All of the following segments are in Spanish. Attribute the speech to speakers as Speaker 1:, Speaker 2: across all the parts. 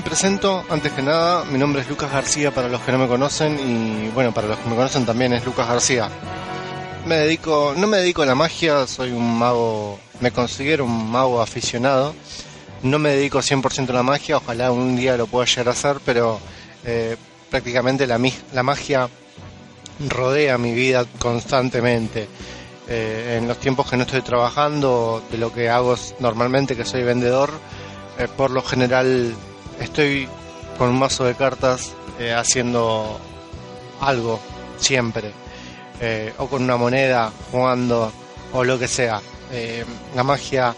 Speaker 1: Me presento, antes que nada, mi nombre es Lucas García para los que no me conocen y bueno, para los que me conocen también es Lucas García. Me dedico, no me dedico a la magia, soy un mago, me considero un mago aficionado. No me dedico 100% a la magia, ojalá un día lo pueda llegar a hacer, pero eh, prácticamente la, la magia rodea mi vida constantemente. Eh, en los tiempos que no estoy trabajando, de lo que hago normalmente, que soy vendedor, eh, por lo general estoy con un mazo de cartas eh, haciendo algo siempre, eh, o con una moneda, jugando, o lo que sea. Eh, la magia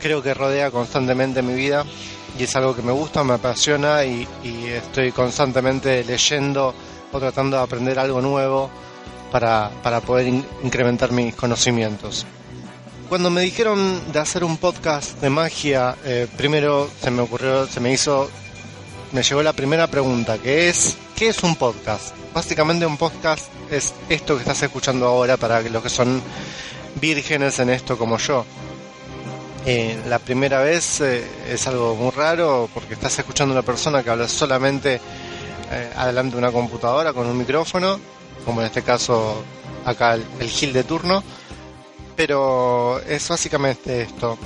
Speaker 1: creo que rodea constantemente mi vida y es algo que me gusta, me apasiona y, estoy constantemente leyendo o tratando de aprender algo nuevo para, para poder in- incrementar mis conocimientos. Cuando me dijeron de hacer un podcast de magia, eh, primero se me ocurrió, se me hizo, me llegó la primera pregunta, que es, ¿qué es un podcast? Básicamente un podcast es esto que estás escuchando ahora para los que son vírgenes en esto como yo. Eh, la primera vez eh, es algo muy raro porque estás escuchando a una persona que habla solamente eh, adelante de una computadora con un micrófono, como en este caso acá el, el Gil de turno pero es básicamente esto.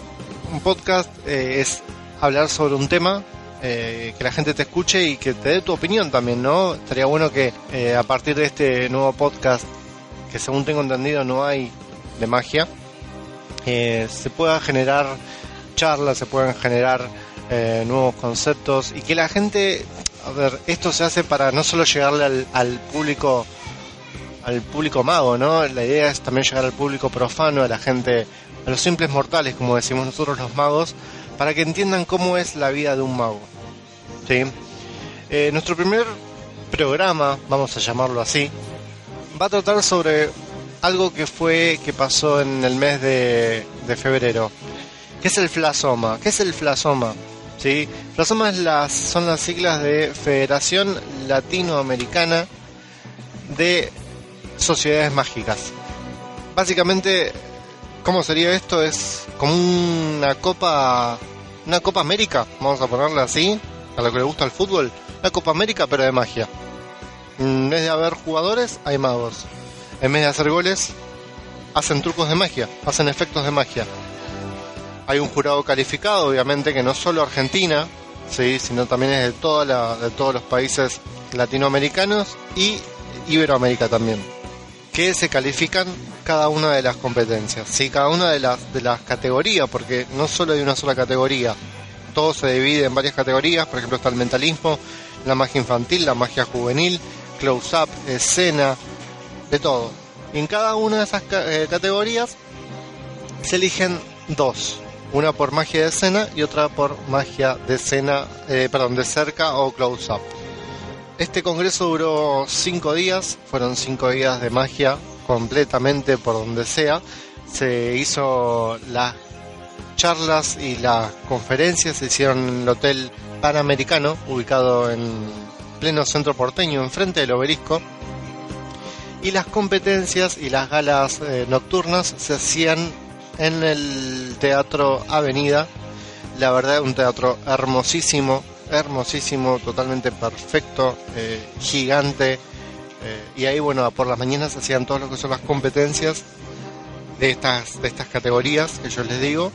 Speaker 1: Un podcast eh, es hablar sobre un tema, eh, que la gente te escuche y que te dé tu opinión también, ¿no? Estaría bueno que eh, a partir de este nuevo podcast, que según tengo entendido no hay de magia, se pueda generar charlas, se puedan generar nuevos conceptos y que la gente, a ver, esto se hace para no solo llegarle al público al público mago, ¿no? La idea es también llegar al público profano, a la gente, a los simples mortales, como decimos nosotros los magos, para que entiendan cómo es la vida de un mago. ¿Sí? Eh, nuestro primer programa, vamos a llamarlo así, va a tratar sobre algo que fue, que pasó en el mes de, de febrero. ¿Qué es el flasoma? ¿Qué es el flasoma? ¿Sí? Flasoma es las, son las siglas de Federación Latinoamericana de sociedades mágicas. Básicamente, ¿cómo sería esto? Es como una copa, una copa América, vamos a ponerla así, a lo que le gusta el fútbol, una copa América pero de magia. En vez de haber jugadores, hay magos. En vez de hacer goles, hacen trucos de magia, hacen efectos de magia. Hay un jurado calificado, obviamente, que no solo Argentina, sí, sino también es de, toda la, de todos los países latinoamericanos y Iberoamérica también que se califican cada una de las competencias, ¿sí? cada una de las, de las categorías, porque no solo hay una sola categoría, todo se divide en varias categorías, por ejemplo está el mentalismo, la magia infantil, la magia juvenil, close-up, escena, de todo. Y en cada una de esas eh, categorías se eligen dos, una por magia de escena y otra por magia de escena, eh, perdón, de cerca o close-up. Este congreso duró cinco días, fueron cinco días de magia completamente por donde sea. Se hizo las charlas y las conferencias, se hicieron en el Hotel Panamericano, ubicado en pleno centro porteño, enfrente del obelisco. Y las competencias y las galas eh, nocturnas se hacían en el Teatro Avenida. La verdad, un teatro hermosísimo, hermosísimo, totalmente perfecto, eh, gigante. eh, y ahí, bueno, por las mañanas hacían todo lo que son las competencias de estas, de estas categorías que yo les digo.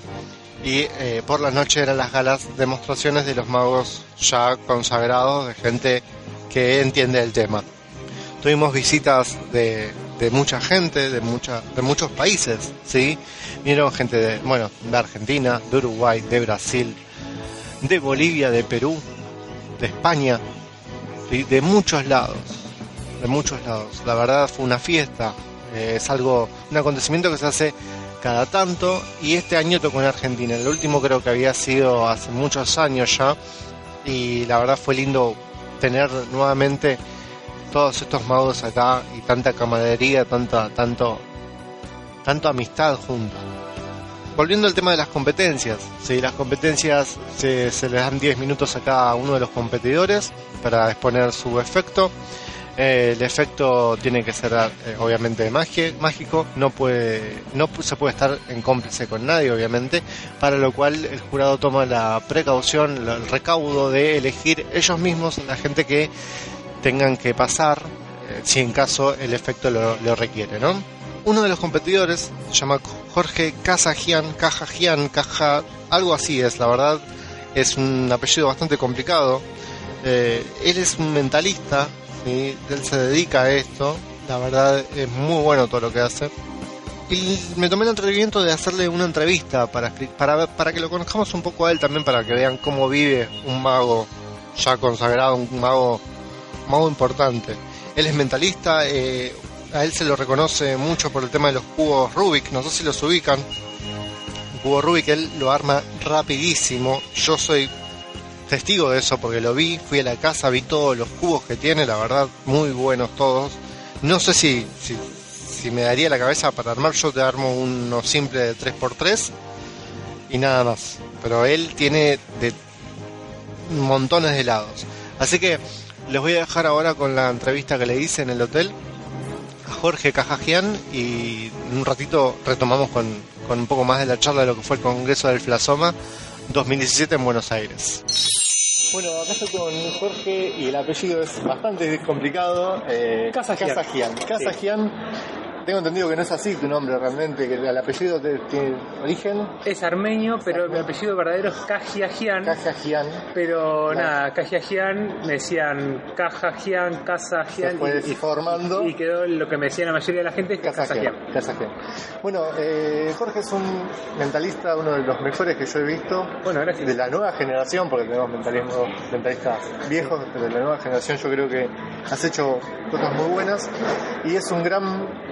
Speaker 1: Y eh, por la noche eran las galas demostraciones de los magos ya consagrados, de gente que entiende el tema. Tuvimos visitas de, de mucha gente, de, mucha, de muchos países, ¿sí? Vinieron gente de, bueno, de Argentina, de Uruguay, de Brasil, de Bolivia, de Perú, de España, ¿sí? de muchos lados, de muchos lados. La verdad fue una fiesta, eh, es algo, un acontecimiento que se hace cada tanto y este año tocó en Argentina. El último creo que había sido hace muchos años ya y la verdad fue lindo tener nuevamente todos estos magos acá y tanta camaradería, tanta, tanto, tanto amistad junta. Volviendo al tema de las competencias, sí, las competencias se, se les dan 10 minutos a cada uno de los competidores para exponer su efecto. Eh, el efecto tiene que ser eh, obviamente mágico, no puede no se puede estar en cómplice con nadie obviamente, para lo cual el jurado toma la precaución, el recaudo de elegir ellos mismos la gente que tengan que pasar eh, si en caso el efecto lo requiere, ¿no? Uno de los competidores se llama Jorge Casajian, Cajajian, Caja, algo así es, la verdad, es un apellido bastante complicado. Eh, él es un mentalista, él se dedica a esto, la verdad es muy bueno todo lo que hace. Y me tomé el atrevimiento de hacerle una entrevista para, para, para que lo conozcamos un poco a él también, para que vean cómo vive un mago ya consagrado, un mago, mago importante. Él es mentalista, eh, a él se lo reconoce mucho por el tema de los cubos Rubik, no sé si los ubican. Un cubo Rubik él lo arma rapidísimo, yo soy testigo de eso porque lo vi, fui a la casa, vi todos los cubos que tiene, la verdad, muy buenos todos. No sé si, si, me daría la cabeza para armar, yo te armo uno simple de 3x3 y nada más. Pero él tiene de montones de lados. Así que les voy a dejar ahora con la entrevista que le hice en el hotel a Jorge Cajajian y en un ratito retomamos con, con un poco más de la charla de lo que fue el Congreso del Flasoma 2017 en Buenos Aires. Bueno, acá estoy con Jorge y el apellido es bastante complicado. Eh, Casajian. Casajian. Tengo entendido que no es así tu nombre realmente, que el apellido tiene origen.
Speaker 2: Es armenio, pero mi apellido verdadero es Kajiajian.
Speaker 1: Kajiajian.
Speaker 2: Pero nada, Kajiajian me decían Kajajian, Kasajian.
Speaker 1: y, formando.
Speaker 2: Y quedó lo que me decía la mayoría de la gente es Kasajian.
Speaker 1: Bueno, eh, Jorge es un mentalista, uno de los mejores que yo he visto.
Speaker 2: Bueno, gracias.
Speaker 1: De la nueva generación, porque tenemos mentalismo, mentalistas viejos, pero de la nueva generación yo creo que has hecho cosas muy buenas. Y es un gran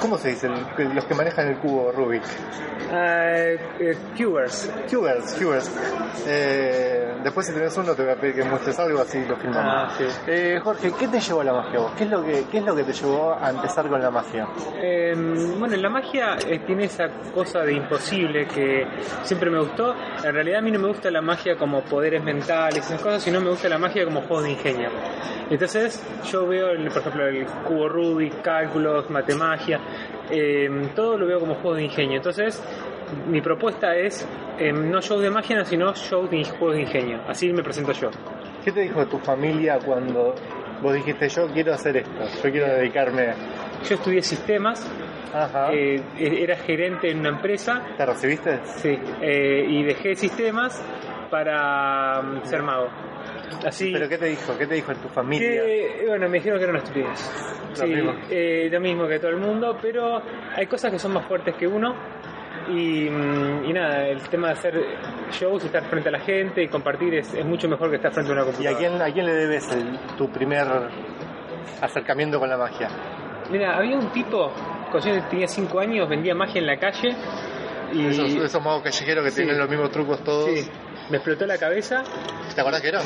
Speaker 1: ¿Cómo se dice los que manejan el cubo Rubik?
Speaker 2: Uh, cubers.
Speaker 1: Cubers, cubers. Eh, después si tenés uno te voy a pedir que muestres algo así lo filmamos.
Speaker 2: Ah, sí.
Speaker 1: eh, Jorge, ¿qué te llevó a la magia vos? ¿Qué es lo que, qué es lo que te llevó a empezar con la magia?
Speaker 2: Eh, bueno, la magia tiene esa cosa de imposible que siempre me gustó. En realidad a mí no me gusta la magia como poderes mentales, esas cosas, sino me gusta la magia como juego de ingenio. Entonces yo veo, por ejemplo, el cubo Rubik, cálculos, matemagia, eh, todo lo veo como juego de ingenio. Entonces, mi propuesta es eh, no show de magia, sino show de juegos de ingenio. Así me presento yo.
Speaker 1: ¿Qué te dijo tu familia cuando vos dijiste yo quiero hacer esto, yo quiero dedicarme?
Speaker 2: Yo estudié sistemas, eh, era gerente en una empresa.
Speaker 1: ¿Te recibiste?
Speaker 2: Sí, y dejé sistemas para mm, ser mago. Así,
Speaker 1: ¿Pero qué te dijo? ¿Qué te dijo en tu familia?
Speaker 2: bueno, me dijeron que era una estupidez.
Speaker 1: Lo, mismo.
Speaker 2: Eh, lo mismo que todo el mundo, pero hay cosas que son más fuertes que uno. Y, mm, y, nada, el tema de hacer shows, estar frente a la gente y compartir es, es mucho mejor que estar frente a una computadora.
Speaker 1: ¿Y a quién, a quién le debes el, tu primer acercamiento con la magia?
Speaker 2: Mira, había un tipo, cuando yo tenía 5 años, vendía magia en la calle. Y...
Speaker 1: Esos, esos magos callejeros que
Speaker 2: Sí.
Speaker 1: tienen los mismos trucos todos.
Speaker 2: Sí, me explotó la cabeza.
Speaker 1: ¿Te acordás que era?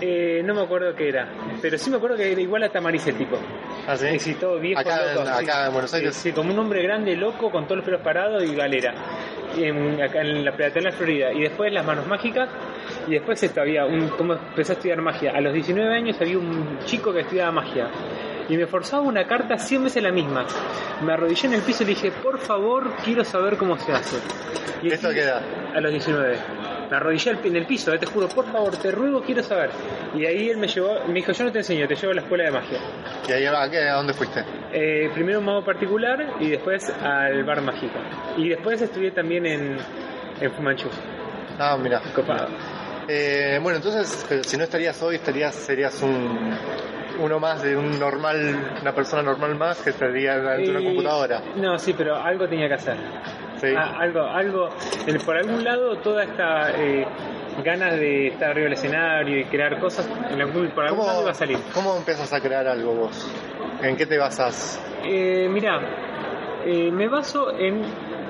Speaker 2: Eh, no me acuerdo qué era, pero sí me acuerdo que era igual a Tamariz el tipo.
Speaker 1: ¿Ah, sí?
Speaker 2: Todo viejo,
Speaker 1: Acá en-
Speaker 2: loco. sí.
Speaker 1: acá en Buenos Aires.
Speaker 2: Sí, como un hombre grande, loco, con todos los pelos parados y galera. En- acá en la Peatonal Florida. Y después las manos mágicas. Y después esto había un. como empecé a estudiar magia. A los 19 años había un chico que estudiaba magia. Y me forzaba una carta 100 veces la misma. Me arrodillé en el piso y le dije, por favor, quiero saber cómo se hace. Y
Speaker 1: ¿Esto qué edad?
Speaker 2: a los 19. Me arrodillé en el piso, eh, te juro, por favor, te ruego, quiero saber. Y ahí él me llevó, me dijo, yo no te enseño, te llevo a la escuela de magia.
Speaker 1: ¿Y ahí a, qué- a dónde fuiste?
Speaker 2: Eh, primero un mago particular y después al bar mágico. Y después estudié también en, en Fumanchu.
Speaker 1: Ah, mira.
Speaker 2: Copado.
Speaker 1: Eh, bueno, entonces, pero si no estarías hoy, estarías, serías un uno más de un normal, una persona normal más que estaría dentro de una computadora.
Speaker 2: No, sí, pero algo tenía que hacer.
Speaker 1: Sí.
Speaker 2: Ah, algo, algo, por algún lado toda esta eh, ganas de estar arriba del escenario y crear cosas, en algún- por algún lado
Speaker 1: ¿Cómo,
Speaker 2: iba a salir.
Speaker 1: ¿Cómo empiezas a crear algo vos? ¿En qué te basas?
Speaker 2: Eh, mirá, eh, me baso en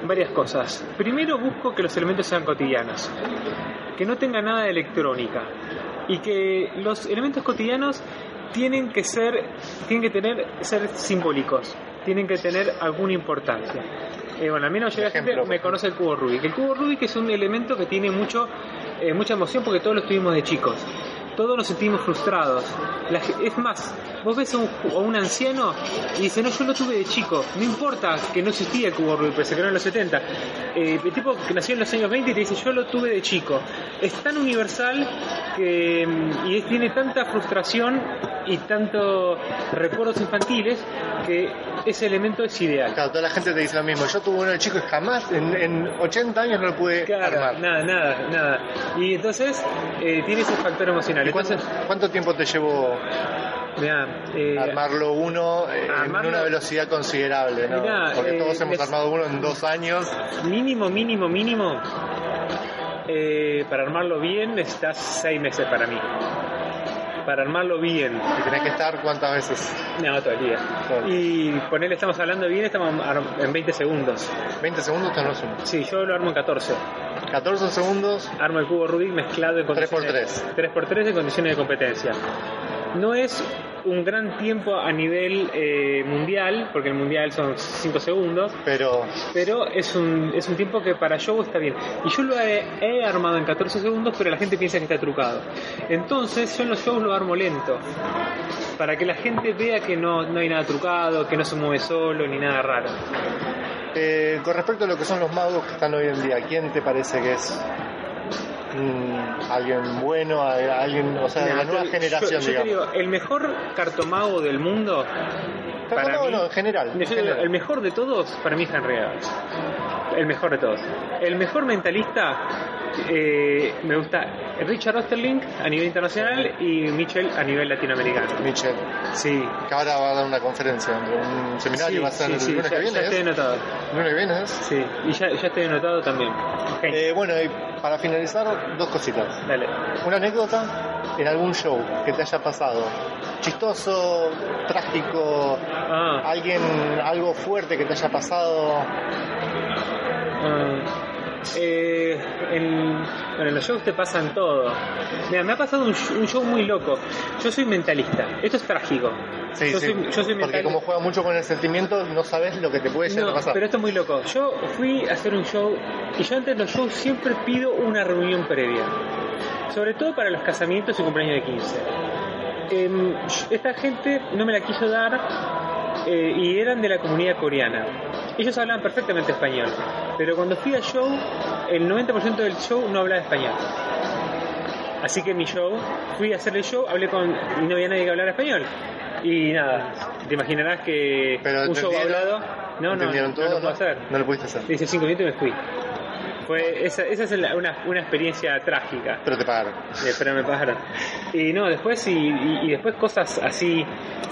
Speaker 2: varias cosas. Primero busco que los elementos sean cotidianos, que no tenga nada de electrónica y que los elementos cotidianos tienen que ser, tienen que tener, ser simbólicos, tienen que tener alguna importancia. Eh, bueno, a mí no llega
Speaker 1: Ejemplo,
Speaker 2: gente,
Speaker 1: por
Speaker 2: me conoce el cubo Rubik. El cubo Rubik es un elemento que tiene mucho, eh, mucha emoción porque todos lo tuvimos de chicos. Todos nos sentimos frustrados. La es más, vos ves a un, ju- a un anciano y dice, no, yo lo tuve de chico. No importa que no existía el cubo Rubik, pero se creó en los 70. Eh, el tipo que nació en los años 20 y te dice, yo lo tuve de chico. Es tan universal que, mm, y tiene tanta frustración y tanto recuerdos infantiles que ese elemento es ideal.
Speaker 3: Claro, toda la gente te dice lo mismo. Yo tuve uno de chico y jamás, en, en 80 años no lo pude
Speaker 2: Claro,
Speaker 3: armar.
Speaker 2: nada, nada, nada. Y entonces eh, tiene ese factor emocional.
Speaker 3: ¿Y cuánto, tiempo te llevó
Speaker 2: mirá, eh,
Speaker 3: armarlo uno eh, en una velocidad considerable? ¿no?
Speaker 2: Mirá,
Speaker 3: Porque
Speaker 2: eh,
Speaker 3: todos hemos
Speaker 2: les-
Speaker 3: armado uno en dos años.
Speaker 2: mínimo, mínimo, mínimo, eh, para armarlo bien necesitas seis meses para mí. Para armarlo bien,
Speaker 3: Y tenés que estar cuántas veces.
Speaker 2: no, todo el día.
Speaker 3: Claro.
Speaker 2: Y ponerle, estamos hablando bien, estamos en 20 segundos.
Speaker 3: 20 segundos te armas uno.
Speaker 2: Sí, yo lo armo en 14.
Speaker 3: 14 segundos,
Speaker 2: Armo el cubo Rubik mezclado en condiciones 3x3 en condiciones de competencia. No es un gran tiempo a nivel eh, mundial, porque el mundial son 5 segundos,
Speaker 3: pero
Speaker 2: pero es un, es un tiempo que para show está bien. Y yo lo he, he armado en 14 segundos, pero la gente piensa que está trucado. Entonces yo en los shows lo armo lento, para que la gente vea que no, no hay nada trucado, que no se mueve solo, ni nada raro.
Speaker 3: eh, con respecto a lo que son los magos que están hoy en día, ¿quién te parece que es mm, alguien bueno, alguien, o sea, de la nueva generación,
Speaker 2: yo, yo te
Speaker 3: digamos?
Speaker 2: digo, el mejor cartomago del mundo, para
Speaker 3: no,
Speaker 2: mí-
Speaker 3: no, en general. en
Speaker 2: el mejor de todos, para mí es Henry Adams. El mejor de todos. El mejor mentalista, eh, me gusta Richard Osterling a nivel internacional y Mitchell a nivel latinoamericano.
Speaker 3: Michel,
Speaker 2: Sí.
Speaker 3: que ahora va a dar una conferencia, un seminario,
Speaker 2: Sí,
Speaker 3: va a ser
Speaker 2: sí,
Speaker 3: el lunes
Speaker 2: ya,
Speaker 3: que viene,
Speaker 2: ya estoy
Speaker 3: ¿es?
Speaker 2: anotado.
Speaker 3: ¿El lunes que viene es?
Speaker 2: Sí, y ya, ya estoy anotado también.
Speaker 3: Eh, bueno, y para finalizar, dos cositas.
Speaker 2: dale.
Speaker 3: Una anécdota en algún show que te haya pasado. Chistoso, trágico,
Speaker 2: Ah,
Speaker 3: alguien, algo fuerte que te haya pasado.
Speaker 2: Ah, eh, en, bueno, en los shows te pasan todo. Mira, me ha pasado un, sh- un show muy loco. Yo soy mentalista. Esto es trágico.
Speaker 3: Sí,
Speaker 2: yo,
Speaker 3: sí.
Speaker 2: soy, yo soy
Speaker 3: Porque como juega mucho con el sentimiento, no sabes lo que te puede llegar
Speaker 2: No,
Speaker 3: a pasar.
Speaker 2: pero esto es muy loco. Yo fui a hacer un show y yo antes de los shows siempre pido una reunión previa. Sobre todo para los casamientos y cumpleaños de 15. Em, esta gente no me la quiso dar eh, y eran de la comunidad coreana. Ellos hablaban perfectamente español, pero cuando fui al show, el 90% del show no hablaba español. Así que mi show, fui a hacer el show, hablé con. y no había nadie que hablara español. Y nada, te imaginarás que
Speaker 3: Pero
Speaker 2: un show hablado. No, no,
Speaker 3: ¿Entendieron
Speaker 2: no,
Speaker 3: todo?
Speaker 2: no lo puedo hacer.
Speaker 3: No lo pudiste hacer.
Speaker 2: Hice cinco minutos y me fui. Fue, esa, esa es la- una, una experiencia trágica.
Speaker 3: Pero te pagaron.
Speaker 2: Eh, pero me pagaron. Y no, después y, y- y después cosas así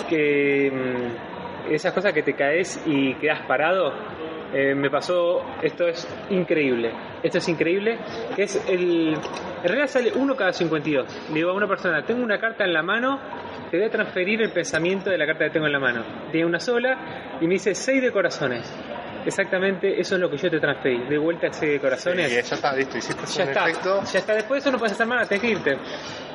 Speaker 2: que mm, esas cosas que te caes y quedas parado. eh, me pasó, esto es increíble. Esto es increíble, es el. En realidad sale uno cada 52. Le digo a una persona, tengo una carta en la mano, te voy a transferir el pensamiento de la carta que tengo en la mano. Tiene una sola y me dice 6 de corazones. Exactamente, eso es lo que yo te transferí. De vuelta 6 de corazones.
Speaker 3: Y ya está, listo. Hiciste
Speaker 2: Ya
Speaker 3: un
Speaker 2: está,
Speaker 3: efecto.
Speaker 2: ya está. Después de eso no puedes hacer nada, tenés que irte.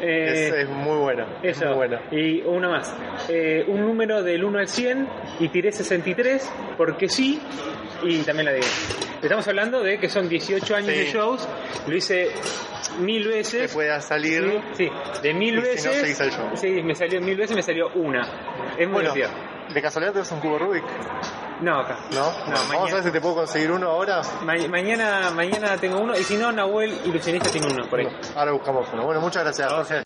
Speaker 2: Eh,
Speaker 3: Es, es muy bueno. es
Speaker 2: eso.
Speaker 3: muy bueno.
Speaker 2: Y una más. Eh, un número del 1 al 100 y tiré 63 porque sí y también la digo. Estamos hablando de que son 18 años
Speaker 3: Sí.
Speaker 2: de shows. Lo hice mil
Speaker 3: Que
Speaker 2: veces.
Speaker 3: pueda salir.
Speaker 2: Sí, sí, de mil
Speaker 3: Y si no,
Speaker 2: veces.
Speaker 3: el show.
Speaker 2: Sí, me salió mil veces, me salió una. Es muy
Speaker 3: Bueno. ¿De casualidad te das un cubo Rubik?
Speaker 2: No, acá.
Speaker 3: ¿No?
Speaker 2: No,
Speaker 3: Bueno, Vamos a
Speaker 2: mañana.
Speaker 3: ver si te puedo conseguir uno ahora.
Speaker 2: Ma- mañana, mañana tengo uno y si no, Nahuel, ilusionista, tiene uno por ahí.
Speaker 3: Ahora buscamos uno. Bueno, muchas gracias, Jorge.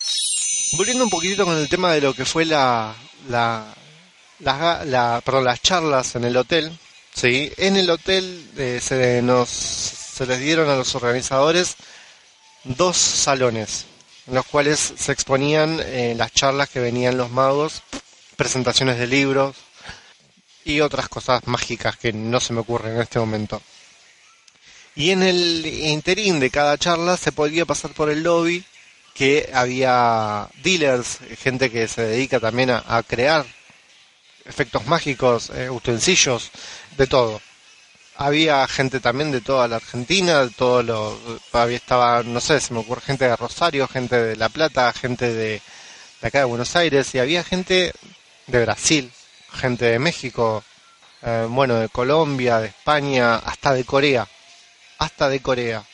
Speaker 1: Volviendo un poquitito con el tema de lo que fue la, la- perdón, las charlas en el hotel, sí, en el hotel eh, se nos se les dieron a los organizadores dos salones en los cuales se exponían eh, las charlas que venían los magos, presentaciones de libros y otras cosas mágicas que no se me ocurren en este momento. Y en el interín de cada charla se podía pasar por el lobby que había dealers, gente que se dedica también a, crear efectos mágicos, eh, utensilios, de todo. Había gente también de toda la Argentina, de todo lo, había estaba, no sé, se me ocurre gente de Rosario, gente de La Plata, gente de, de acá de Buenos Aires, y había gente de Brasil, gente de México, eh, bueno, de Colombia, de España, hasta de Corea, hasta de Corea.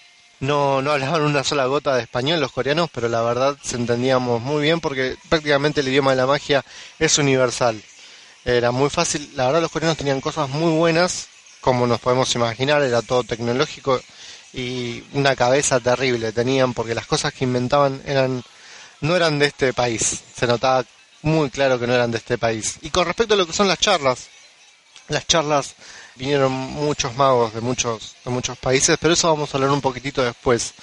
Speaker 1: no, no hablaban una sola gota de español los coreanos, pero la verdad se entendíamos muy bien porque prácticamente el idioma de la magia es universal. Era muy fácil, la verdad los coreanos tenían cosas muy buenas, como nos podemos imaginar, era todo tecnológico y una cabeza terrible tenían porque las cosas que inventaban eran no eran de este país, se notaba muy claro que no eran de este país. Y con respecto a lo que son las charlas, las charlas vinieron muchos magos de muchos, de muchos países, pero eso vamos a hablar un poquitito después.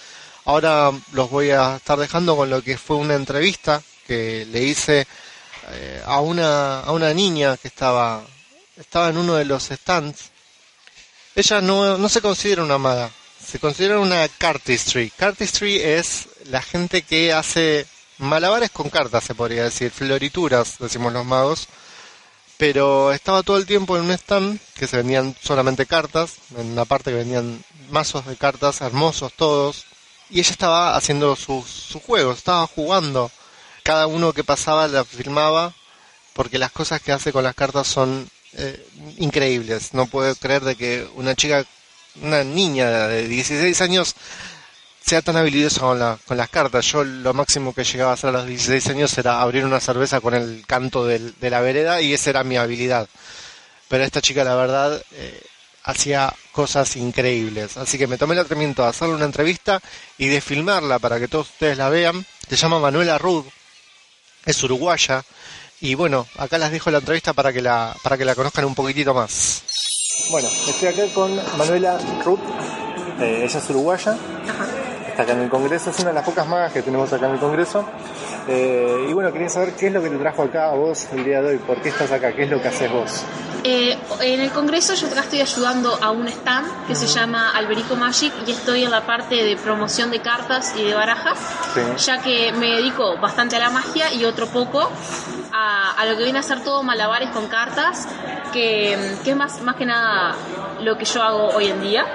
Speaker 1: Ahora los voy a estar dejando con lo que fue una entrevista que le hice eh, a, una, a una niña que estaba, estaba en uno de los stands. Ella no, no se considera una maga, se considera una cardistry. Cardistry es la gente que hace malabares con cartas, se podría decir, florituras, decimos los magos pero estaba todo el tiempo en un stand que se vendían solamente cartas, en una parte que vendían mazos de cartas hermosos todos, y ella estaba haciendo sus, juegos, estaba jugando. Cada uno que pasaba la filmaba, porque las cosas que hace con las cartas son eh, increíbles. No puedo creer de que una chica, una niña de 16 años sea tan habilidoso con, con las cartas. Yo lo máximo que llegaba a hacer a los 16 años era abrir una cerveza con el canto de la vereda y esa era mi habilidad. Pero esta chica, la verdad, eh, hacía cosas increíbles. Así que me tomé el atrevimiento de hacerle una entrevista y de filmarla para que todos ustedes la vean. Se llama Manuela Rud, es uruguaya. Y bueno, acá les dejo la entrevista para que la, para que la conozcan un poquitito más. Bueno, estoy acá con Manuela Ruth, eh, ella es uruguaya acá en el Congreso, es una de las pocas magas que tenemos acá en el Congreso. Eh, y bueno, quería saber qué es lo que te trajo acá a vos el día de hoy, por qué estás acá, qué es lo que haces vos.
Speaker 4: Eh, en el Congreso yo acá estoy ayudando a un stand que se llama Alberico Magic y estoy en la parte de promoción de cartas y de barajas, ya que me dedico bastante a la magia y otro poco a, lo que viene a ser todo malabares con cartas, que, que es más, más que nada lo que yo hago hoy en día.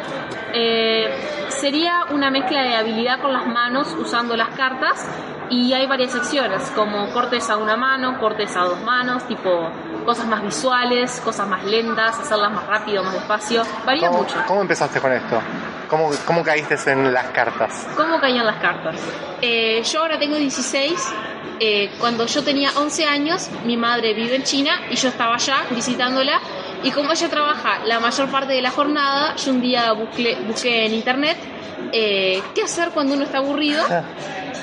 Speaker 4: Eh, sería una mezcla de habilidad con las manos usando las cartas y hay varias secciones como cortes a una mano, cortes a dos manos, tipo cosas más visuales, cosas más lentas, hacerlas más rápido, más despacio, varía mucho.
Speaker 1: ¿Cómo empezaste con esto? ¿Cómo, ¿Cómo, caíste en las cartas?
Speaker 4: ¿Cómo caí en las cartas? Eh, yo ahora tengo 16. Eh, cuando yo tenía 11 años, mi madre vive en China y yo estaba allá visitándola y como ella trabaja la mayor parte de la jornada, yo un día busqué, busqué en internet eh, qué hacer cuando uno está aburrido ah.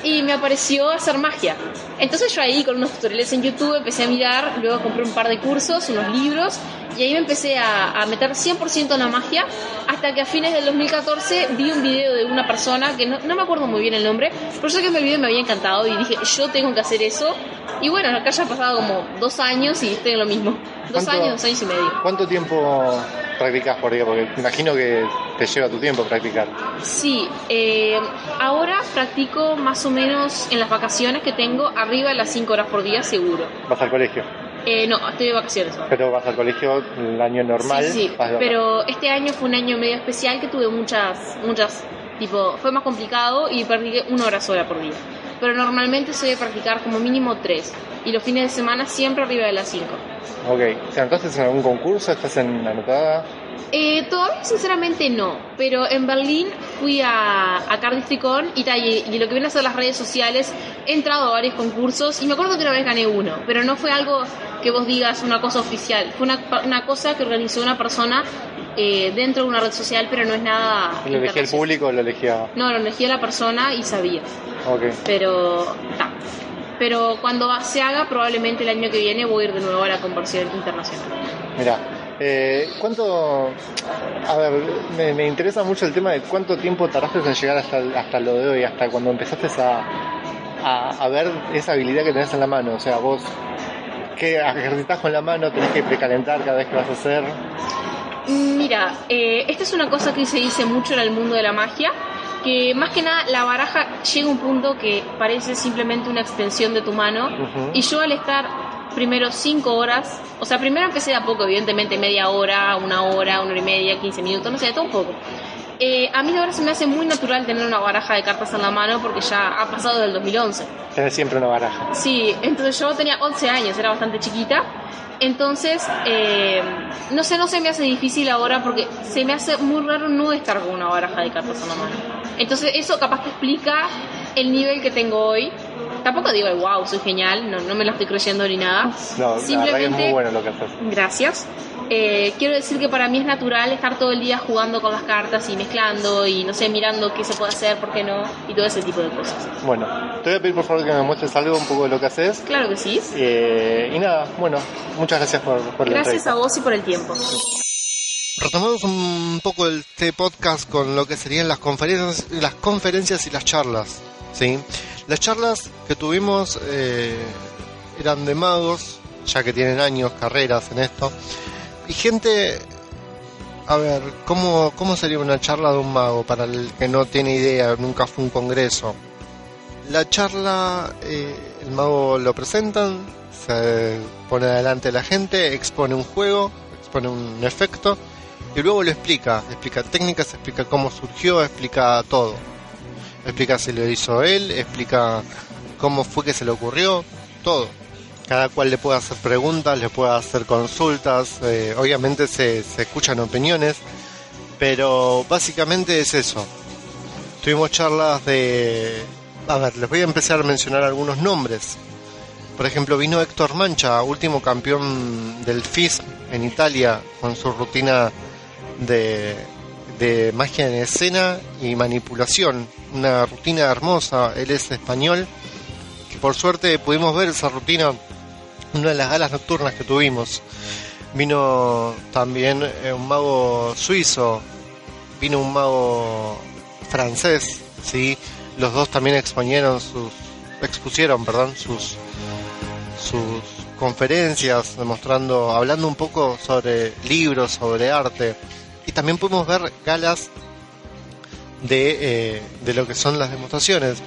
Speaker 4: y me apareció hacer magia. Entonces yo ahí con unos tutoriales en YouTube empecé a mirar, luego compré un par de cursos, unos libros y ahí me empecé a, meter 100% en la magia hasta que a fines del 2014 vi un video de una persona que no, no me acuerdo muy bien el nombre, pero sé que el video me había encantado y dije yo tengo que hacer eso y bueno, acá ya ha pasado como dos años y estoy en lo mismo. Dos años, dos años y medio.
Speaker 1: ¿Cuánto tiempo practicas por día? Porque imagino que te lleva tu tiempo practicar.
Speaker 4: Sí, eh, ahora practico más o menos en las vacaciones que tengo arriba de las 5 horas por día seguro.
Speaker 1: ¿Vas al colegio?
Speaker 4: Eh, no, estoy de vacaciones
Speaker 1: Pero vas al colegio el año normal.
Speaker 4: Sí, sí. pero este año fue un año medio especial que tuve muchas, muchas, tipo, fue más complicado y perdí una hora sola por día pero normalmente soy de practicar como mínimo tres y los fines de semana siempre arriba de las cinco.
Speaker 1: Ok, ¿te anotaste en algún concurso? ¿Estás en anotada?
Speaker 4: Eh, todavía sinceramente no, pero en Berlín fui a, a Cardiff y, y, lo que vienen a ser las redes sociales, he entrado a varios concursos y me acuerdo que una vez gané uno, pero no fue algo que vos digas una cosa oficial, fue una, una cosa que organizó una persona eh, dentro de una red social, pero no es nada.
Speaker 1: ¿Lo elegía el público o lo elegía.?
Speaker 4: No, lo elegía la persona y sabía.
Speaker 1: Ok.
Speaker 4: Pero. Pero cuando se haga, probablemente el año que viene voy a ir de nuevo a la conversión internacional.
Speaker 1: Mira, eh, ¿cuánto.? A ver, me, interesa mucho el tema de cuánto tiempo tardaste en llegar hasta, hasta lo de hoy, hasta cuando empezaste a, a, a ver esa habilidad que tenés en la mano. O sea, vos. ¿Qué ejercitas con la mano? ¿Tenés que precalentar cada vez que vas a hacer?
Speaker 4: Mira, eh, esta es una cosa que se dice mucho en el mundo de la magia, que más que nada la baraja llega a un punto que parece simplemente una extensión de tu mano y yo al estar primero cinco horas, o sea, primero empecé a poco, evidentemente media hora, una hora, una hora y media, 15 minutos, no sé, todo un poco. Eh, a mí ahora se me hace muy natural tener una baraja de cartas en la mano porque ya ha pasado del 2011.
Speaker 1: Tienes siempre una baraja.
Speaker 4: Sí, entonces yo tenía 11 años, era bastante chiquita entonces, eh, no sé, no se me hace difícil ahora porque se me hace muy raro no estar con una baraja de cartas en la mano. Entonces eso capaz que explica el nivel que tengo hoy. Tampoco digo, wow, soy genial, no, no me lo estoy creyendo ni nada.
Speaker 1: No, Simplemente, es muy bueno lo que haces.
Speaker 4: Gracias. Eh, quiero decir que para mí es natural estar todo el día jugando con las cartas y mezclando y no sé, mirando qué se puede hacer, por qué no, y todo ese tipo de cosas.
Speaker 1: Bueno, te voy a pedir por favor que me muestres algo un poco de lo que haces.
Speaker 4: Claro que sí.
Speaker 1: Eh, y nada, bueno, muchas gracias por, por
Speaker 4: Gracias a vos y por el tiempo.
Speaker 1: Retomamos un poco este podcast con lo que serían las conferencias, las conferencias y las charlas. ¿sí? Las charlas que tuvimos eh, eran de magos, ya que tienen años, carreras en esto. Y gente, a ver, ¿cómo, ¿cómo sería una charla de un mago para el que no tiene idea, nunca fue un congreso? La charla, eh, el mago lo presentan, se pone adelante la gente, expone un juego, expone un efecto y luego lo explica, explica técnicas, explica cómo surgió, explica todo. Explica si lo hizo él, explica cómo fue que se le ocurrió, todo. Cada cual le puede hacer preguntas, le puede hacer consultas, eh, obviamente se, escuchan opiniones, pero básicamente es eso. Tuvimos charlas de... A ver, les voy a empezar a mencionar algunos nombres. Por ejemplo, vino Héctor Mancha, último campeón del FIS en Italia, con su rutina de, magia en escena y manipulación. Una rutina hermosa, él es español, por suerte pudimos ver esa rutina una de las galas nocturnas que tuvimos. Vino también eh, un mago suizo, vino un mago francés, ¿sí? los dos también exponieron sus, expusieron perdón, sus, sus conferencias, demostrando, hablando un poco sobre libros, sobre arte y también pudimos ver galas de, eh, de lo que son las demostraciones.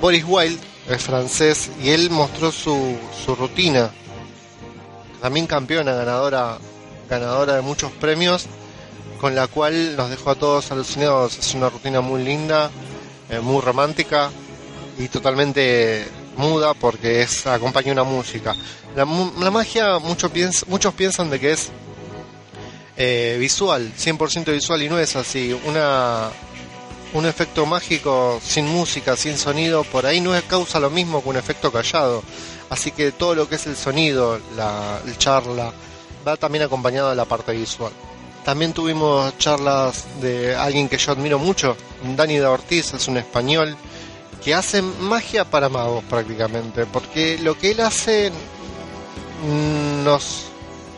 Speaker 1: Boris Wilde es francés y él mostró su, su rutina. También campeona, ganadora, ganadora de muchos premios, con la cual nos dejó a todos alucinados. Es una rutina muy linda, eh, muy romántica y totalmente muda porque es acompaña una música. La, magia muchos muchos piensan de que es eh, visual, 100% visual y no es así. Una, un efecto mágico sin música, sin sonido, por ahí no causa lo mismo que un efecto callado. Así que todo lo que es el sonido, la charla, va también acompañado de la parte visual. También tuvimos charlas de alguien que yo admiro mucho, Dani de Ortiz, es un español que hace magia para magos prácticamente, porque lo que él hace nos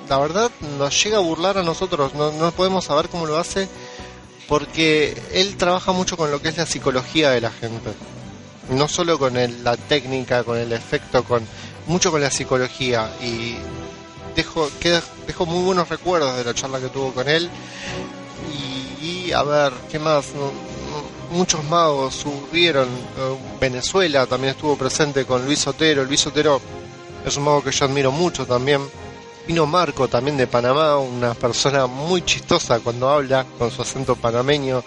Speaker 1: la verdad nos llega a burlar a nosotros, no, no podemos saber cómo lo hace porque él trabaja mucho con lo que es la psicología de la gente. No solo con la técnica, con el efecto, con mucho con la psicología y dejo, queda, dejo muy buenos recuerdos de la charla que tuvo con él y, a ver, ¿qué más? muchos magos subieron, Venezuela también estuvo presente con Luis Otero, Luis Otero es un mago que yo admiro mucho también Vino Marco también de Panamá, una persona muy chistosa cuando habla con su acento panameño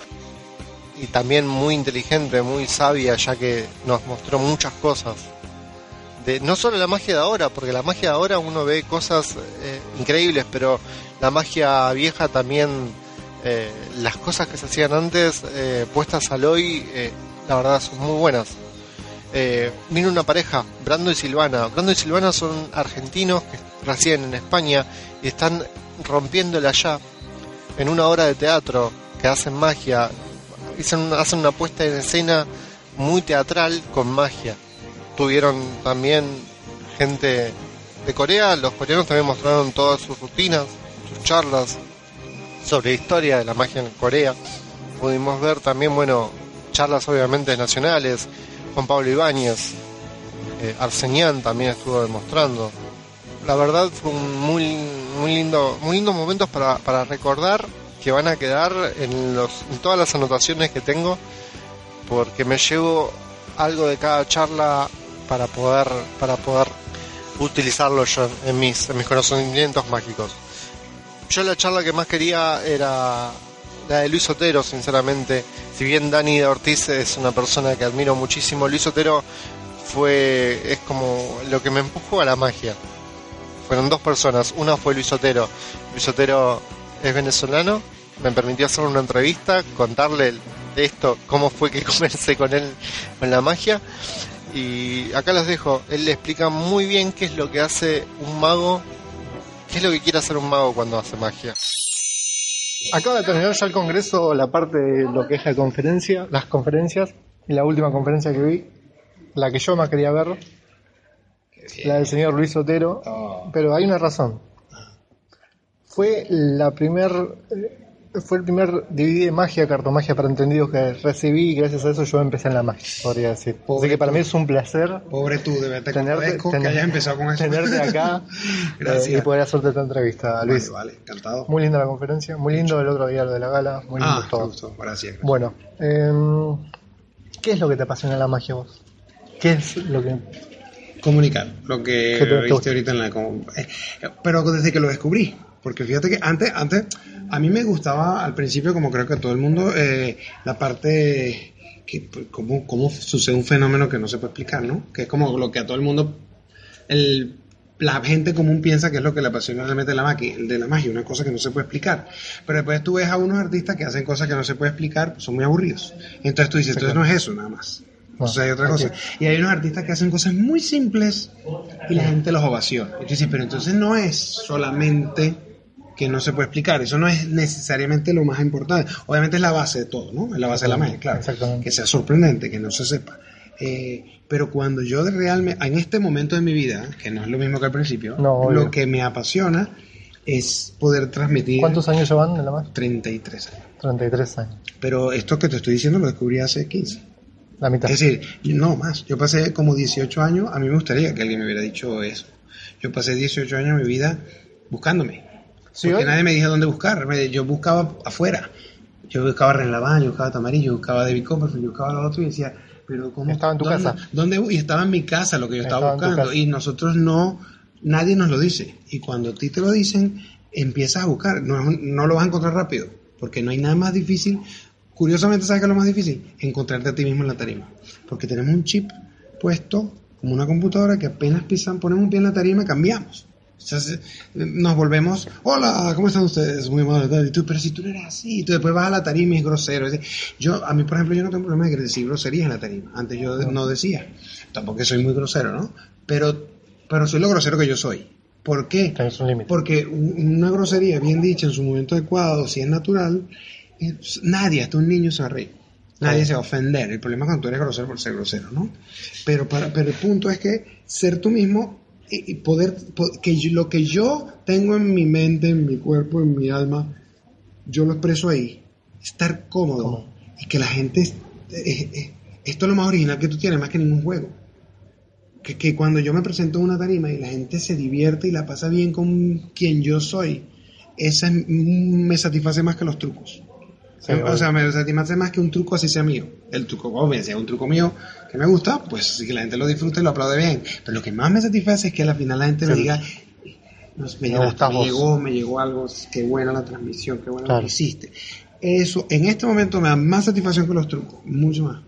Speaker 1: y también muy inteligente, muy sabia, ya que nos mostró muchas cosas. De, no solo la magia de ahora, porque la magia de ahora uno ve cosas eh, increíbles, pero la magia vieja también, eh, las cosas que se hacían antes, eh, puestas al hoy, la verdad son muy buenas. vino una pareja, Brando y Silvana. Brando y Silvana son argentinos que recién en España y están rompiéndola allá en una obra de teatro que hacen magia, hacen una puesta en escena muy teatral con magia. Tuvieron también gente de Corea, los coreanos también mostraron todas sus rutinas, sus charlas sobre historia de la magia en Corea. Pudimos ver también, bueno, charlas obviamente nacionales, Juan Pablo Ibáñez, eh, también estuvo demostrando la verdad fue un muy, muy lindo, muy lindos momentos para, para recordar que van a quedar en, los, en todas las anotaciones que tengo, porque me llevo algo de cada charla para poder, para poder utilizarlo yo en mis, en mis conocimientos mágicos. Yo la charla que más quería era la de Luis Otero, sinceramente. Si bien Dani de Ortiz es una persona que admiro muchísimo, Luis Otero fue es como lo que me empujó a la magia fueron dos personas. Una fue Luis Otero. Luis Otero es venezolano, me permitió hacer una entrevista, contarle de esto, cómo fue que comencé con él, con la magia. Y acá los dejo. Él le explica muy bien qué es lo que hace un mago, qué es lo que quiere hacer un mago cuando hace magia. Acaba de terminar ya el congreso, la parte de lo que es la conferencia, las conferencias, y la última conferencia que vi, la que yo más quería ver, la del señor Luis Otero,
Speaker 5: Oh.
Speaker 1: pero hay una razón. Fue la primer eh, fue el primer DVD de magia, cartomagia para entendidos que recibí y gracias a eso yo empecé en la magia, podría decir. Así que para mí es un placer
Speaker 5: Pobre tú, de verdad te
Speaker 1: tenerte,
Speaker 5: agradezco que hayas empezado con eso.
Speaker 1: tenerte acá
Speaker 5: Gracias.
Speaker 1: eh, y poder hacerte esta entrevista,
Speaker 5: Vale,
Speaker 1: Luis.
Speaker 5: vale, encantado.
Speaker 1: Muy linda la conferencia, muy lindo el otro día lo de la gala, muy lindo
Speaker 5: ah,
Speaker 1: todo.
Speaker 5: gracias. gracias.
Speaker 1: Bueno, em, ¿qué es lo que te apasiona la magia vos? ¿Qué es lo que
Speaker 5: comunicar lo que
Speaker 1: ¿Qué te- te
Speaker 5: viste ahorita en la eh, pero desde que lo descubrí porque fíjate que antes antes a mí me gustaba al principio como creo que a todo el mundo eh, la parte que pues, cómo, cómo sucede un fenómeno que no se puede explicar no que es como lo que a todo el mundo el la gente común piensa que es lo que le apasiona realmente de la, magia, de la magia, una cosa que no se puede explicar. Pero después tú ves a unos artistas que hacen cosas que no se puede explicar, pues son muy aburridos. Entonces tú dices, entonces no es eso nada más. O sea, hay otra cosa. Y hay unos artistas que hacen cosas muy simples y la gente los ovaciona. Y dices, pero entonces no es solamente que no se puede explicar, eso no es necesariamente lo más importante. Obviamente es la base de todo, ¿no? Es la base de la magia, claro.
Speaker 1: Exactamente.
Speaker 5: Que sea sorprendente, que no se sepa. Eh, pero cuando yo de realmente, en este momento de mi vida, que no es lo mismo que al principio,
Speaker 1: No,
Speaker 5: lo que me apasiona es poder transmitir
Speaker 1: ¿Cuántos años llevan en la magia?
Speaker 5: 33 años.
Speaker 1: 33 años.
Speaker 5: Pero esto que te estoy diciendo lo descubrí hace 15.
Speaker 1: La mitad.
Speaker 5: Es decir, no más. Yo pasé como 18 años, a mí me gustaría que alguien me hubiera dicho eso. Yo pasé 18 años de mi vida buscándome.
Speaker 1: Sí,
Speaker 5: porque nadie me dijo dónde buscar. Yo buscaba afuera. Yo buscaba Ren Laván, yo buscaba Tamarillo, yo buscaba David Copperfield, yo buscaba lo otro y decía, pero ¿cómo?
Speaker 1: Estaba en tu
Speaker 5: ¿dónde-
Speaker 1: casa.
Speaker 5: ¿Dónde? Y estaba en mi casa lo que yo estaba, buscando. Y nosotros no, nadie nos lo dice. Y cuando a ti te lo dicen, empiezas a buscar. No, no lo vas a encontrar rápido, porque no hay nada más difícil. Curiosamente, ¿sabes qué es lo más difícil? Encontrarte a ti mismo en la tarima. Porque tenemos un chip puesto como una computadora que apenas pisan, ponemos un pie en la tarima, cambiamos. O sea, se- nos volvemos, hola, ¿cómo están ustedes? Muy tal. Y tú, pero si tú no eres así, y tú después vas a la tarima y es grosero. Yo, a mí, por ejemplo, yo no tengo problema de decir groserías en la tarima. Antes yo no decía. Tampoco soy muy grosero, ¿no? Pero, pero soy lo grosero que yo soy. ¿Por qué? Porque un- una grosería bien dicha en su momento adecuado, si es natural, nadie, hasta un niño se va a reír. Nadie se va a ofender. El problema es cuando tú eres grosero por ser grosero, ¿no? Pero, para, pero el punto es que ser tú mismo y, poder, po- que lo que yo tengo en mi mente, en mi cuerpo, en mi alma, yo lo expreso ahí. Estar cómodo y que la gente, es- es- es- esto es lo más original que tú tienes, más que ningún juego que, que cuando yo me presento en una tarima y la gente se divierte y la pasa bien con quien yo soy, esa es- mm, me satisface más que los trucos.
Speaker 1: Sí,
Speaker 5: o sea, me satisface más que un truco así sea mío. El truco, obvio, si es un truco mío que me gusta, pues que la gente lo disfrute y lo aplaude bien. Pero lo que más me satisface es que al final la gente me diga, "No, me,
Speaker 1: Me
Speaker 5: llenaste, me
Speaker 1: vos".
Speaker 5: llegó, me llegó algo, qué buena la transmisión, qué bueno
Speaker 1: Claro.
Speaker 5: lo que hiciste. Eso en este momento me da más satisfacción que los trucos, mucho más.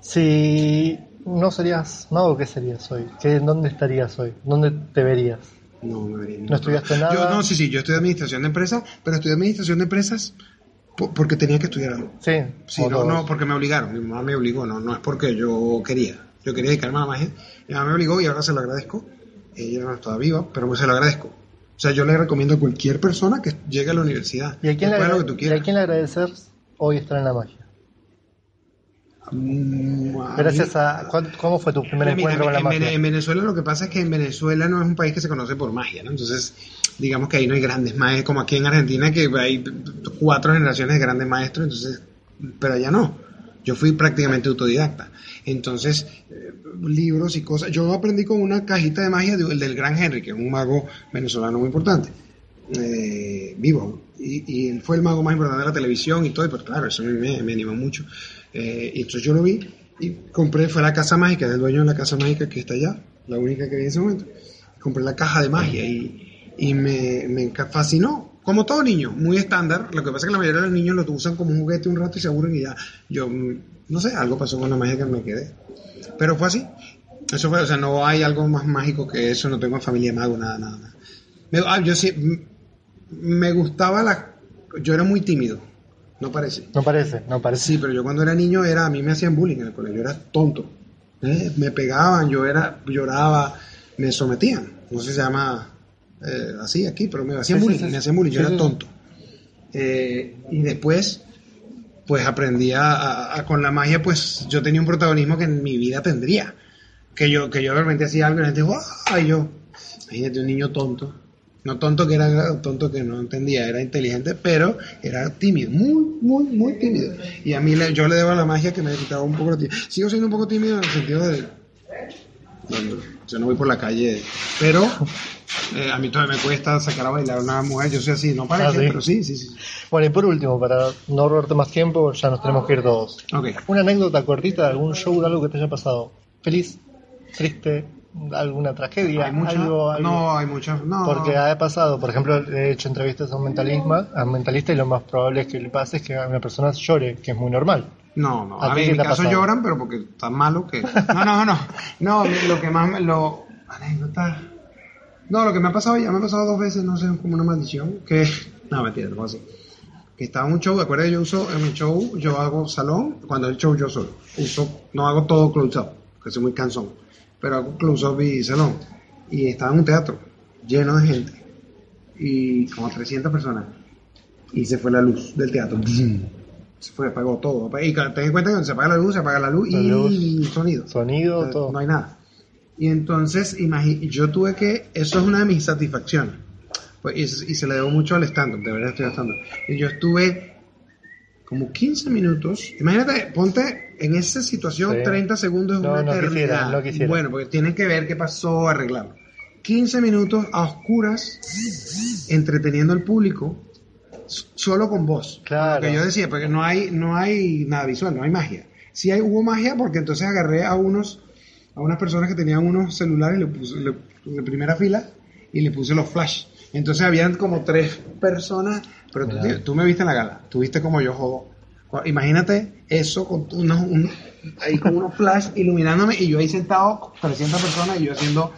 Speaker 1: Si no serías mago, ¿qué serías hoy? ¿Qué, ¿Dónde estarías hoy? ¿Dónde te verías?
Speaker 5: No, me vería
Speaker 1: ¿No estudiaste nada?
Speaker 5: Yo, no, sí, sí, yo estudié administración de empresas, pero estudié administración de empresas porque tenía que estudiar algo.
Speaker 1: Sí,
Speaker 5: Sí, no, no, porque me obligaron, mi mamá me obligó, no, no es porque yo quería. Yo quería dedicarme a la magia, mi mamá me obligó y ahora se lo agradezco. Ella no está viva, pero se lo agradezco. O sea, yo le recomiendo a cualquier persona que llegue a la universidad.
Speaker 1: ¿Y a quién, le,
Speaker 5: Escoge lo
Speaker 1: agra-
Speaker 5: que tú
Speaker 1: ¿Y a quién le agradeces hoy estar en la magia?
Speaker 5: Mm,
Speaker 1: Gracias a... ¿cuál- ¿Cómo fue tu primer
Speaker 5: Mira,
Speaker 1: encuentro con la
Speaker 5: en,
Speaker 1: magia?
Speaker 5: en Venezuela lo que pasa es que en Venezuela no es un país que se conoce por magia, ¿no? Entonces, digamos que ahí no hay grandes maestros, como aquí en Argentina, que hay cuatro generaciones de grandes maestros, entonces, pero allá no. Yo fui prácticamente autodidacta. Entonces, eh, libros y cosas. Yo aprendí con una cajita de magia de- del gran Henry, que es un mago venezolano muy importante, eh, vivo. Y, y él fue el mago más importante de la televisión y todo, y pues claro, eso me animó mucho. Eh, y entonces yo lo vi y compré, fue la casa mágica, del dueño de la casa mágica que está allá, la única que vi en ese momento. Compré la caja de magia y, y me, me fascinó. Como todo niño, muy estándar. Lo que pasa es que la mayoría de los niños lo usan como un juguete un rato y se aburren y ya. Yo, mm, no sé, algo pasó con la magia que me quedé. Pero fue así. Eso fue, o sea, no hay algo más mágico que eso. No tengo familia mago, nada, nada. nada. Me- ah, yo sí, me gustaba la. Yo era muy tímido. No parece.
Speaker 1: No parece, no parece.
Speaker 5: Sí, pero yo cuando era niño era, a mí me hacían bullying en el colegio, yo era tonto. ¿eh? Me pegaban, yo era, lloraba, me sometían. No sé si se llama eh, así aquí, pero me hacían
Speaker 1: Sí,
Speaker 5: bullying,
Speaker 1: sí.
Speaker 5: me hacían bullying, yo era tonto. Eh, y después, pues aprendí a, a- a- con la magia, pues yo tenía un protagonismo que en mi vida tendría. Que yo, que yo realmente hacía algo y la gente, ¡guau! Y yo, imagínate un niño tonto. No tonto que era tonto que no entendía, era inteligente, pero era tímido, muy, muy, muy tímido. Y a mí le- yo le debo la magia que me quitaba un poco de tímido. Sigo siendo un poco tímido en el sentido de. bueno, yo no voy por la calle, pero eh, a mí todavía me cuesta sacar a bailar a una mujer. Yo soy así, no parece,
Speaker 1: Ah, ¿sí?
Speaker 5: pero sí, sí, sí.
Speaker 1: Bueno, y por último, para no robarte más tiempo, ya nos tenemos que ir todos.
Speaker 5: Ok.
Speaker 1: Una anécdota cortita de algún show, de algo que te haya pasado. Feliz, triste, alguna tragedia,
Speaker 5: Hay mucha-
Speaker 1: algo, algo.
Speaker 5: No, hay muchas. No.
Speaker 1: Porque ha pasado, por ejemplo, he hecho entrevistas a un mentalismo, a un mentalista y lo más probable es que le pase es que una persona llore, que es muy normal.
Speaker 5: No, no.
Speaker 1: ¿A
Speaker 5: A,
Speaker 1: qué
Speaker 5: en mi caso
Speaker 1: pasado?
Speaker 5: lloran, pero porque están malo que. No, no, no. No, lo que más. me- Lo... Anécdota. No, lo que me ha pasado, ya me ha pasado dos veces, no sé, como una maldición. Que. No, mentira, no así. Que estaba en un show, acuérdate, yo uso en mi show, yo hago salón, cuando el show yo solo. Uso, no hago todo close up, que soy muy cansón. Pero hago close up y salón. Y estaba en un teatro, lleno de gente. Y como 300 personas. Y se fue la luz del teatro. Se fue, apagó todo. Y ten en cuenta que cuando se apaga la luz, se apaga la luz
Speaker 1: La
Speaker 5: y
Speaker 1: luz.
Speaker 5: sonido.
Speaker 1: Sonido,
Speaker 5: O sea,
Speaker 1: todo.
Speaker 5: No hay nada. Y entonces, yo tuve que, eso es una de mis satisfacciones. Pues, y, y se le debo mucho al stand-up, de verdad estoy stand-up. Y yo estuve como 15 minutos. Imagínate, ponte en esa situación,
Speaker 1: Sí.
Speaker 5: 30 segundos es
Speaker 1: No,
Speaker 5: una
Speaker 1: no
Speaker 5: eternidad.
Speaker 1: quisiera, no quisiera.
Speaker 5: Bueno, porque tienen que ver qué pasó, arreglarlo. 15 minutos a oscuras, entreteniendo al público, solo con voz.
Speaker 1: Claro.
Speaker 5: Lo que yo decía, porque no hay, no hay nada visual, no hay magia. Sí hay, hubo magia porque entonces agarré a unos, a unas personas que tenían unos celulares, le puse le- de primera fila y le puse los flash. Entonces habían como tres personas, pero tú,
Speaker 1: Mira.
Speaker 5: tú me viste en la gala, tú viste como yo jodo. Imagínate eso con unos, un- ahí con unos flash iluminándome y yo ahí sentado, 300 personas y yo haciendo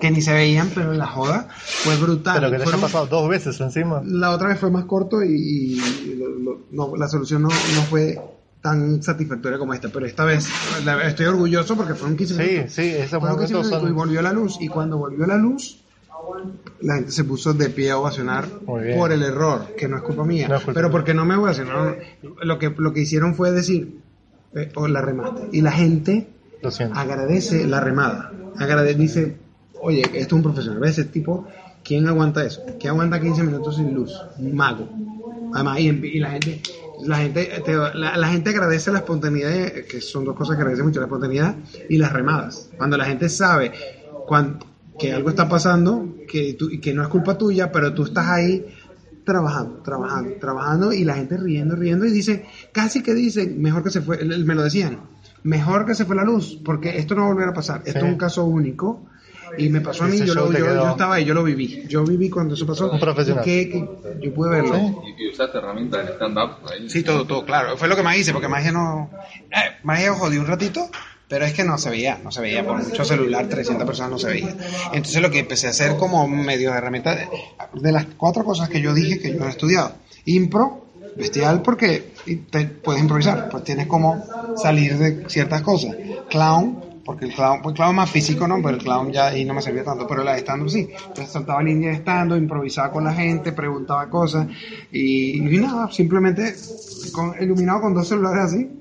Speaker 5: que ni se veían, pero la joda fue brutal.
Speaker 1: Pero que te haya
Speaker 5: Fueron-
Speaker 1: pasado dos veces encima.
Speaker 5: la otra vez fue más corto y, y lo- lo- no, la solución no, no fue tan satisfactoria como esta, pero esta vez la- estoy orgulloso porque fueron 15
Speaker 1: Sí,
Speaker 5: minutos.
Speaker 1: sí, esos
Speaker 5: Fueron 15
Speaker 1: momentos
Speaker 5: minutos y
Speaker 1: son...
Speaker 5: volvió la luz y cuando volvió la luz la gente se puso de pie a ovacionar por el error, que no es culpa mía,
Speaker 1: No es culpa
Speaker 5: pero porque no me ovacionaron, lo que, lo que hicieron fue decir, eh, o la remaste, y la gente agradece la remada. Agrade- dice, oye, esto es un profesional. ¿Ves ese tipo? ¿Quién aguanta eso? ¿Quién aguanta 15 minutos sin luz? Un mago. Además, y, y la gente, la gente, te- la, la gente agradece la espontaneidad, eh, que son dos cosas que agradece mucho, la espontaneidad y las remadas. Cuando la gente sabe cuan- que algo está pasando, que, tú, y que no es culpa tuya, pero tú estás ahí trabajando, trabajando, trabajando y la gente riendo, riendo y dice, casi que dicen, mejor que se fue, me lo decían, mejor que se fue la luz, porque esto no va a volver a pasar, esto
Speaker 1: Sí.
Speaker 5: es un caso único y me pasó a mí, yo, lo- yo-
Speaker 1: quedó-
Speaker 5: yo estaba ahí, yo lo viví, yo viví cuando eso pasó,
Speaker 1: Un profesional.
Speaker 5: que- que yo pude verlo.
Speaker 1: Sí.
Speaker 6: ¿Y, y usaste herramientas en stand-up ahí?
Speaker 5: Sí, todo, todo, claro. Fue lo que más hice, porque magia no. Eh, magia jodí un ratito, pero es que no se veía, no se veía. Por mucho celular, 300 personas no se veía. Entonces lo que empecé a hacer como medio de herramienta, de las cuatro cosas que yo dije que yo he estudiado: impro, bestial, porque puedes improvisar, pues tienes como salir de ciertas cosas. Clown, porque el clown, pues clown más físico, ¿no? Pero el clown ya ahí no me servía tanto, pero la de stand sí. Entonces saltaba línea de stand improvisaba con la gente, preguntaba cosas y, y nada, simplemente con, iluminado con dos celulares así,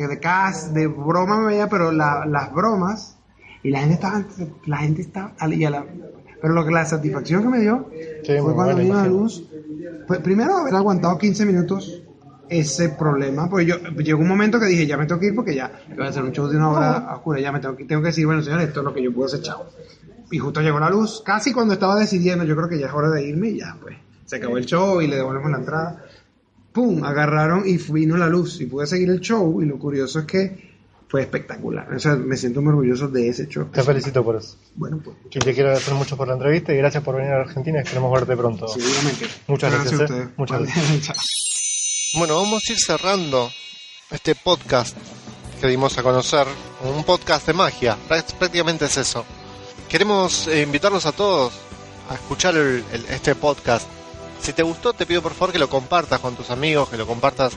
Speaker 5: que de cas, de broma me veía, pero la- las bromas y la gente estaba, la gente estaba, y a la- pero lo que la satisfacción que me dio
Speaker 1: Sí,
Speaker 5: fue cuando vino la luz, pues primero haber aguantado 15 minutos ese problema, porque yo llegó un momento que dije, ya me tengo que ir porque ya voy a hacer un show de una hora oscura, ya me tengo que, tengo que decir, bueno señores, esto es lo que yo puedo hacer, chao. Y justo llegó la luz, casi cuando estaba decidiendo, yo creo que ya es hora de irme y ya, pues, se acabó el show y le devolvemos la entrada. ¡Pum! Agarraron y vino la luz y pude seguir el show y lo curioso es que fue espectacular. O sea, me siento muy orgulloso de ese show.
Speaker 1: Te felicito por eso.
Speaker 5: Bueno, pues,
Speaker 1: Y te quiero agradecer mucho por la entrevista y gracias por venir a Argentina. Esperemos verte pronto.
Speaker 5: seguramente.
Speaker 1: Muchas gracias,
Speaker 5: a
Speaker 1: eh.
Speaker 5: ustedes.
Speaker 1: Muchas
Speaker 5: Vale, chao.
Speaker 3: Bueno, vamos a ir cerrando este podcast que dimos a conocer, un podcast de magia, Prá- prácticamente es eso. Queremos eh, invitarlos a todos a escuchar el- el- este podcast
Speaker 1: Si te gustó, te pido por favor que lo compartas con tus amigos, que lo compartas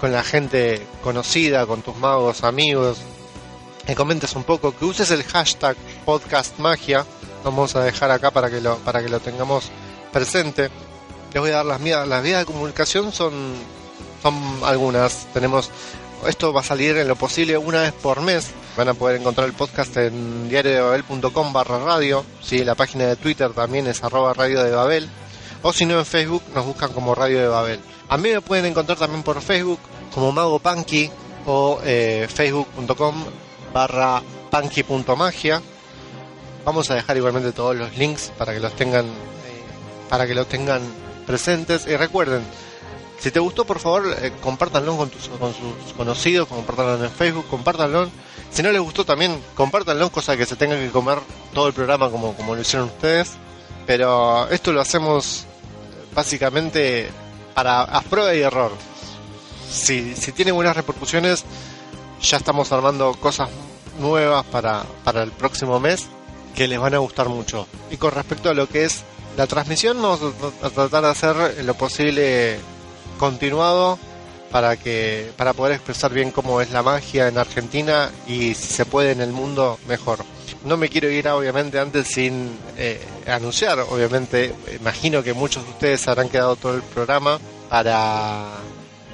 Speaker 1: con la gente conocida, con tus magos amigos, que comentes un poco, que uses el hashtag podcast magia. Vamos a dejar acá para que lo, para que lo tengamos presente. Les voy a dar las vías, las vías de comunicación son, son algunas. Tenemos esto va a salir en lo posible una vez por mes. Van a poder encontrar el podcast en diariodebabel.com barra radio. ¿sí? La página de Twitter también es arroba radio de Babel. O si no en Facebook nos buscan como Radio de Babel. A mí me pueden encontrar también por Facebook como Mago Punky o eh, facebook.com barra punky.magia. Vamos a dejar igualmente todos los links para que los tengan eh, para que los tengan presentes. Y recuerden, si te gustó, por favor, eh, compártanlo con, tus, con sus conocidos, compártanlo en Facebook, compártanlo. Si no les gustó también, compártanlo, cosa que se tenga que comer todo el programa como, como lo hicieron ustedes. Pero esto lo hacemos básicamente para a prueba y error. Si, si tiene buenas repercusiones, ya estamos armando cosas nuevas para, para el próximo mes que les van a gustar mucho. Y con respecto a lo que es la transmisión, vamos a tratar de hacer lo posible continuado para que para poder expresar bien cómo es la magia en Argentina y si se puede en el mundo mejor. No me quiero ir obviamente antes sin eh, anunciar, obviamente imagino que muchos de ustedes habrán quedado todo el programa para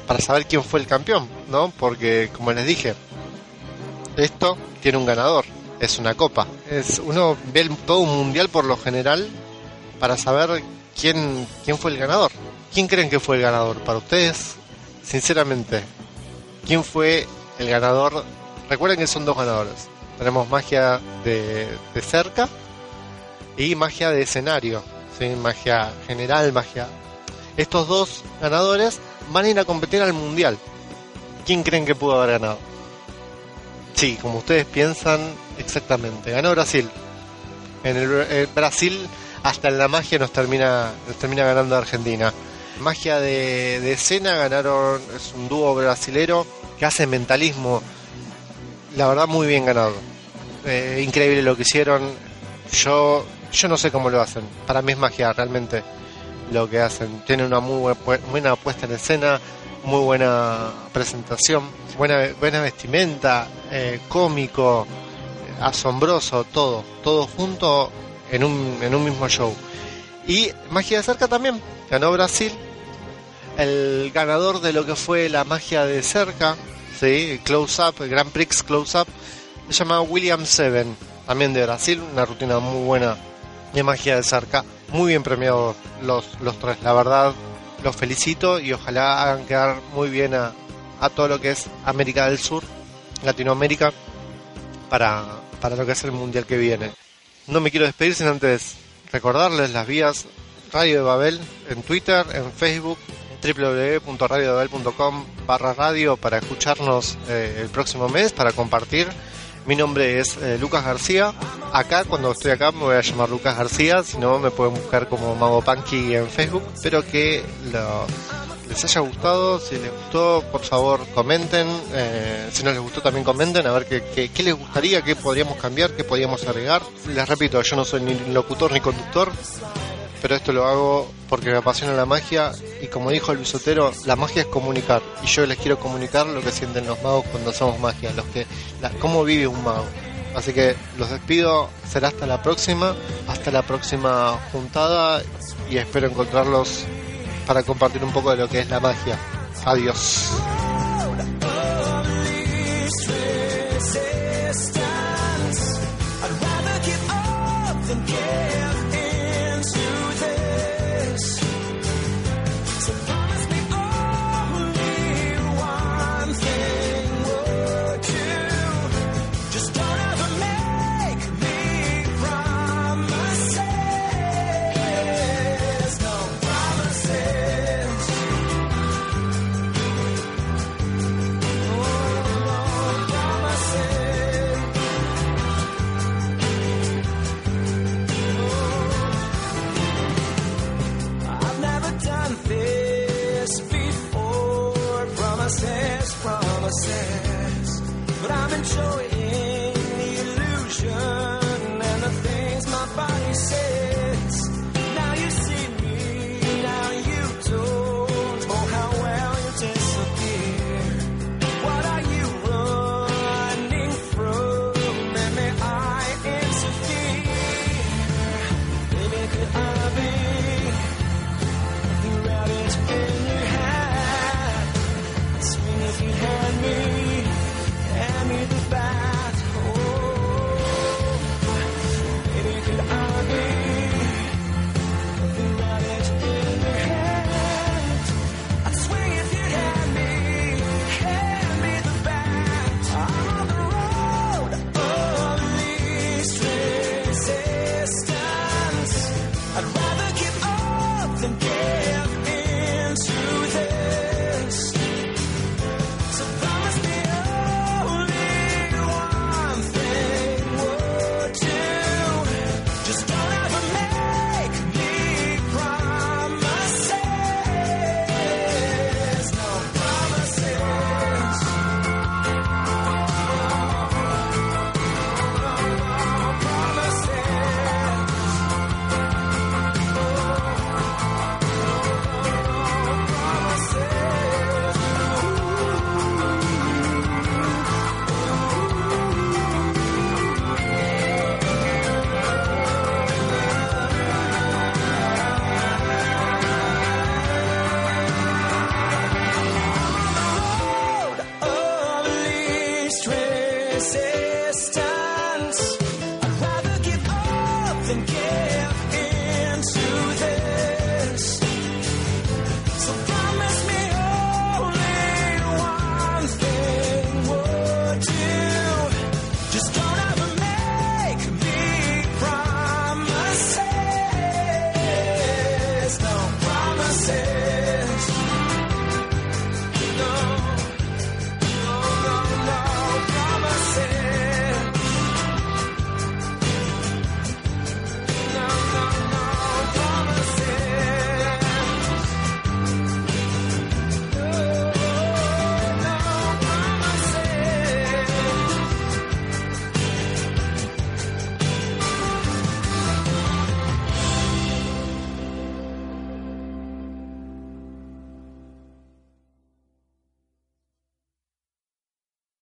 Speaker 1: para saber quién fue el campeón, ¿no? Porque como les dije, esto tiene un ganador, es una copa. Es uno ve todo un mundial por lo general para saber quién quién fue el ganador. ¿Quién creen que fue el ganador? Para ustedes, sinceramente, ¿quién fue el ganador? Recuerden que son dos ganadores. Tenemos magia de, cerca y magia de escenario. ¿sí? Magia general, magia. Estos dos ganadores van a ir a competir al mundial. ¿Quién creen que pudo haber ganado? Sí, como ustedes piensan, exactamente. Ganó Brasil. En el, Brasil, hasta en la magia nos termina, nos termina ganando Argentina. Magia de, escena ganaron, es un dúo brasilero que hace mentalismo. La verdad, muy bien ganado. Eh, increíble lo que hicieron. Yo, yo no sé cómo lo hacen. Para mí es magia, realmente, lo que hacen. Tienen una muy buena, puesta en escena, muy buena presentación, buena, buena vestimenta, eh, cómico, asombroso, todo, todo junto en un, en un mismo show. Y magia de cerca también, ganó Brasil. El ganador de lo que fue la magia de cerca, ¿sí? Close Up, Grand Prix Close Up, se llama William Seven, también de Brasil, una rutina muy buena de magia de cerca. Muy bien premiados los, los tres, la verdad, los felicito y ojalá hagan quedar muy bien a, a todo lo que es América del Sur, Latinoamérica, para, para lo que es el mundial que viene. No me quiero despedir sin antes recordarles las vías Radio de Babel en Twitter, en Facebook, www.radiodebabel.com barra radio para escucharnos eh, el próximo mes, para compartir. Mi nombre es eh, Lucas García. Acá, cuando estoy acá, me voy a llamar Lucas García. Si no, me pueden buscar como Mago Punky en Facebook. Espero que les haya gustado. Si les gustó, por favor, comenten. Eh, si no les gustó, también comenten. A ver qué, qué les gustaría, qué podríamos cambiar, qué podríamos agregar. Les repito, yo no soy ni locutor ni conductor pero esto lo hago porque me apasiona la magia y como dijo el bisotero, la magia es comunicar y yo les quiero comunicar lo que sienten los magos cuando hacemos magia, los que, cómo vive un mago. Así que los despido, será hasta la próxima, hasta la próxima juntada y espero encontrarlos para compartir un poco de lo que es la magia. Adiós.